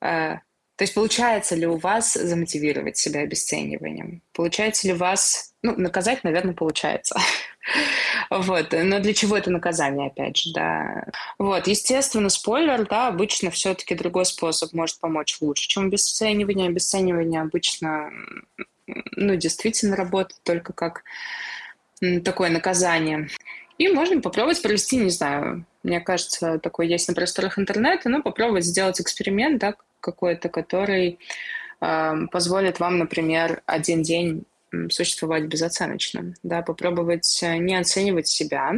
э, то есть получается ли у вас замотивировать себя обесцениванием? Получается ли у вас... Ну, наказать, наверное, получается. (laughs) Вот. Но для чего это наказание, опять же, да. Вот. Естественно, спойлер, да, обычно все-таки другой способ может помочь лучше, чем обесценивание. Обесценивание обычно, ну, действительно работает только как такое наказание. И можно попробовать провести, не знаю, мне кажется, такой есть на просторах интернета, но попробовать сделать эксперимент, да, какой-то, который э, позволит вам, например, один день существовать безоценочно, да, попробовать э, не оценивать себя,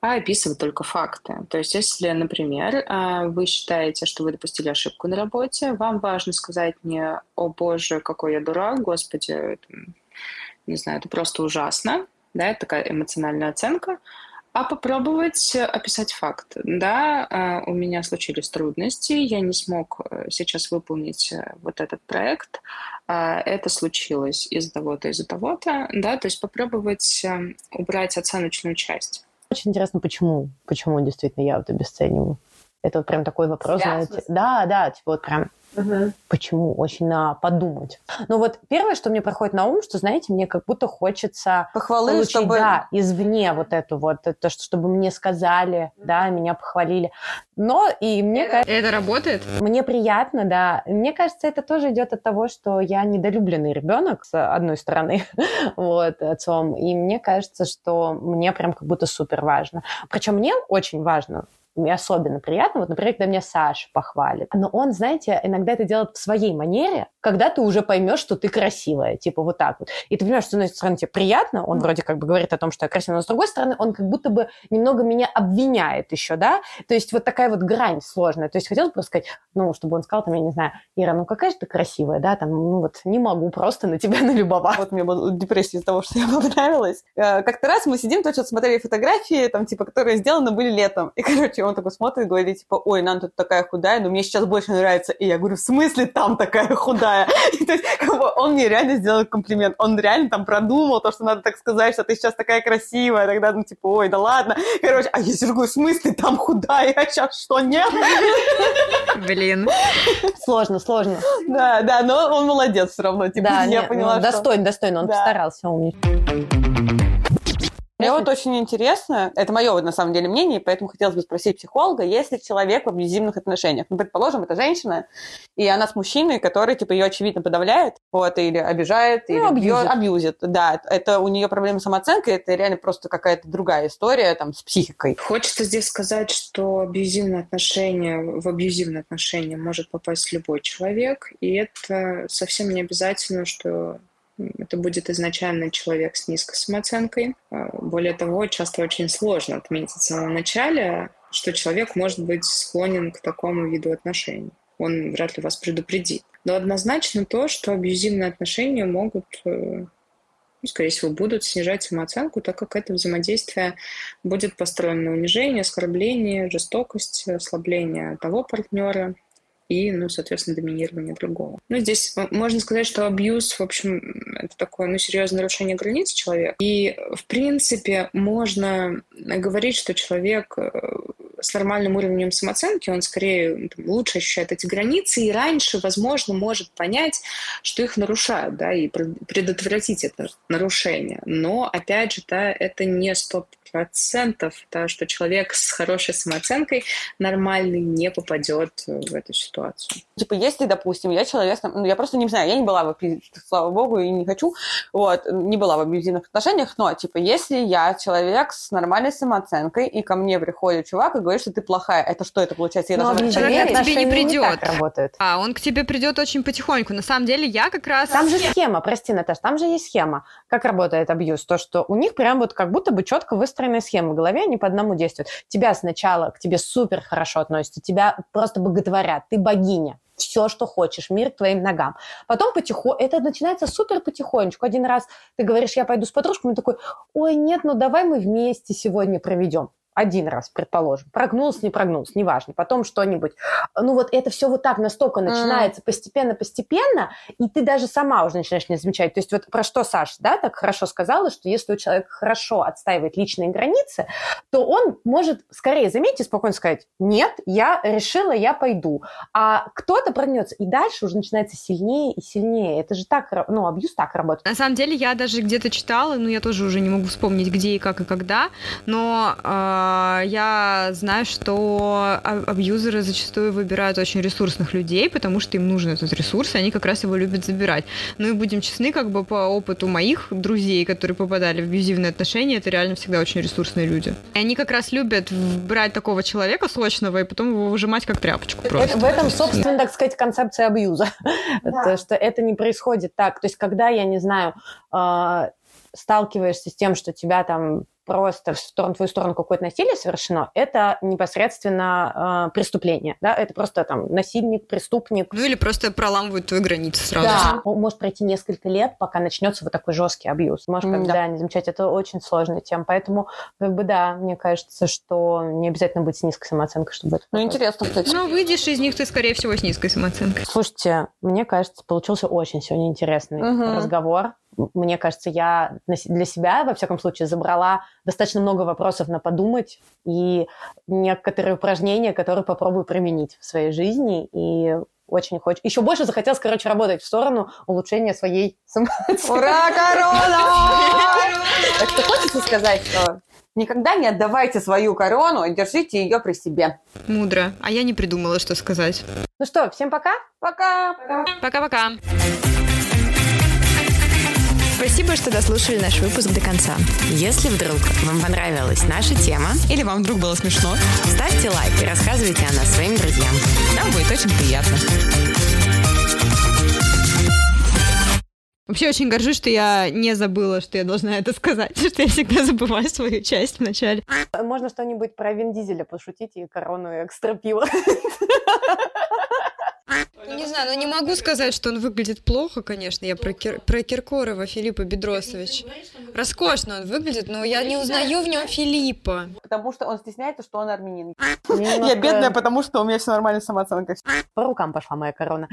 а описывать только факты. То есть, если, например, э, вы считаете, что вы допустили ошибку на работе, вам важно сказать не «О боже, какой я дурак, господи, не знаю, это просто ужасно», да, это такая эмоциональная оценка, А попробовать описать факт. Да, а, у меня случились трудности, я не смог э, сейчас выполнить э, вот этот проект. А, это случилось из-за того-то, из-за того-то. Да, то есть попробовать э, убрать оценочную часть. Очень интересно, почему? Почему действительно я вот обесцениваю? Это вот прям такой вопрос, Связь, знаете. Да, да, типа вот прям Угу. Почему? Очень на подумать. Но вот первое, что мне приходит на ум, что, знаете, мне как будто хочется Похвалы, получить, чтобы... да, извне вот эту вот, то, что, чтобы мне сказали, да, меня похвалили. Но и мне кажется... Это работает? Мне приятно, да. Мне кажется, это тоже идет от того, что я недолюбленный ребенок, с одной стороны, (laughs) вот, отцом. И мне кажется, что мне прям как будто супер важно. Причем мне очень важно мне особенно приятно, вот, например, когда меня Саша похвалит. Но он, знаете, иногда это делает в своей манере, когда ты уже поймешь, что ты красивая, типа вот так вот. И ты понимаешь, что, с одной стороны, тебе приятно, он вроде как бы говорит о том, что я красивая, но с другой стороны, он как будто бы немного меня обвиняет еще, да? То есть вот такая вот грань сложная. То есть хотелось бы сказать, ну, чтобы он сказал, там, я не знаю, Ира, ну какая же ты красивая, да, там, ну вот не могу просто на тебя (laughs) налюбоваться. Вот мне была депрессия из-за того, что (laughs) я понравилась. Э, как-то раз мы сидим, точно смотрели фотографии, там, типа, которые сделаны были летом. И, короче, он такой смотрит и говорит, типа, ой, нам тут такая худая, но мне сейчас больше нравится. И я говорю, в смысле там такая худая? (laughs) И, то есть, как бы, он мне реально сделал комплимент. Он реально там продумал то, что надо так сказать, что ты сейчас такая красивая. Тогда, ну, типа, ой, да ладно. Короче, а я сижу, в смысле там худая? А сейчас что, нет? Блин. Сложно, сложно. Да, да, но он молодец все равно. Типа, да, я нет, поняла, ну, что... Достойно, достойно. Он да. постарался умнить. Мне вот очень интересно, это мое вот на самом деле мнение, поэтому хотелось бы спросить психолога, если человек в абьюзивных отношениях, ну, предположим, это женщина, и она с мужчиной, который, типа, ее очевидно подавляет, вот, или обижает, ну, или абьюзит. абьюзит. Да, это у нее проблемы с самооценкой, это реально просто какая-то другая история, там, с психикой. Хочется здесь сказать, что абьюзивные отношения, в абьюзивные отношения может попасть любой человек, и это совсем не обязательно, что это будет изначально человек с низкой самооценкой. А, более того, часто очень сложно отметить в самом начале, что человек может быть склонен к такому виду отношений. Он вряд ли вас предупредит. Но однозначно то, что абьюзивные отношения могут, э, ну, скорее всего, будут снижать самооценку, так как это взаимодействие будет построено на унижение, оскорбление, жестокость, ослабление того партнера, и, ну, соответственно, доминирование другого. Ну, здесь можно сказать, что абьюз, в общем, это такое, ну, серьезное нарушение границ человека. И, в принципе, можно говорить, что человек э, с нормальным уровнем самооценки, он скорее там, лучше ощущает эти границы и раньше, возможно, может понять, что их нарушают, да, и предотвратить это нарушение. Но, опять же, да, это не стоп процентов, да, что человек с хорошей самооценкой нормальный не попадет в эту ситуацию. Типа, если, допустим, я человек, ну, я просто не знаю, я не была в, слава богу, и не хочу, вот, не была в абьюзивных отношениях, но, типа, если я человек с нормальной самооценкой, и ко мне приходит чувак и говорит, что ты плохая, это что это получается? Я но человек к тебе не придет. Не а, он к тебе придет очень потихоньку. На самом деле, я как раз... Там же схема, прости, Наташа, там же есть схема. Как работает абьюз? То, что у них прям вот как будто бы четко выстроена выстроенная схема в голове, они по одному действуют. Тебя сначала к тебе супер хорошо относятся, тебя просто боготворят, ты богиня, все, что хочешь, мир к твоим ногам. Потом потихоньку, это начинается супер потихонечку. Один раз ты говоришь, я пойду с подружками, такой, ой, нет, ну давай мы вместе сегодня проведем один раз, предположим, прогнулся, не прогнулся, неважно, потом что-нибудь. Ну вот это все вот так настолько начинается постепенно-постепенно, и ты даже сама уже начинаешь не замечать. То есть вот про что Саша, да, так хорошо сказала, что если у человека хорошо отстаивает личные границы, то он может скорее заметить и спокойно сказать, нет, я решила, я пойду. А кто-то прогнется, и дальше уже начинается сильнее и сильнее. Это же так, ну, абьюз так работает. На самом деле я даже где-то читала, ну, я тоже уже не могу вспомнить, где и как и когда, но э, я знаю, что абьюзеры зачастую выбирают очень ресурсных людей, потому что им нужен этот ресурс, и они как раз его любят забирать. Ну и будем честны, как бы по опыту моих друзей, которые попадали в абьюзивные отношения, это реально всегда очень ресурсные люди. И они как раз любят брать такого человека сочного и потом его выжимать как тряпочку просто. Это, в этом, собственно, так сказать, концепция абьюза. (laughs) Да. что это не происходит так. То есть, когда, я не знаю, а, сталкиваешься с тем, что тебя там просто в сторону, твою сторону какое-то насилие совершено, это непосредственно э, преступление, да, это просто там насильник, преступник. Ну или просто проламывают твою границу сразу. Да, может пройти несколько лет, пока начнется вот такой жесткий абьюз. Можешь mm, да. не замечать, это очень сложная тема, поэтому как бы да, мне кажется, что не обязательно быть с низкой самооценкой, чтобы это. Ну интересно, кстати. Ну выйдешь из них ты, скорее всего, с низкой самооценкой. Слушайте, мне кажется, получился очень сегодня интересный угу. разговор мне кажется, я для себя, во всяком случае, забрала достаточно много вопросов на подумать и некоторые упражнения, которые попробую применить в своей жизни. И очень хочется. Еще больше захотелось, короче, работать в сторону улучшения своей самооценки. Ура, корона! (laughs) Так что хочется сказать, что никогда не отдавайте свою корону и держите ее при себе. Мудро. А я не придумала, что сказать. Ну что, всем пока? Пока! Пока-пока! Спасибо, что дослушали наш выпуск до конца. Если вдруг вам понравилась наша тема, или вам вдруг было смешно, ставьте лайк и рассказывайте о нас своим друзьям. Нам будет очень приятно. Вообще очень горжусь, что я не забыла, что я должна это сказать, (laughs) что я всегда забываю свою часть вначале. Можно что-нибудь про Вин Дизеля пошутить и корону экстра пива. (laughs) Не знаю, но не могу сказать, что он выглядит плохо, конечно. Я про, Кир... про Киркорова Филиппа Бедросович. Роскошно он выглядит, но я не узнаю в нем Филиппа. Потому что он стесняется, что он армянин. Я бедная, потому что у меня все нормально с самооценкой. По рукам пошла моя корона.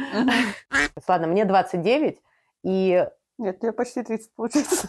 Ладно, мне 29, и... Нет, тебе почти 30 получается.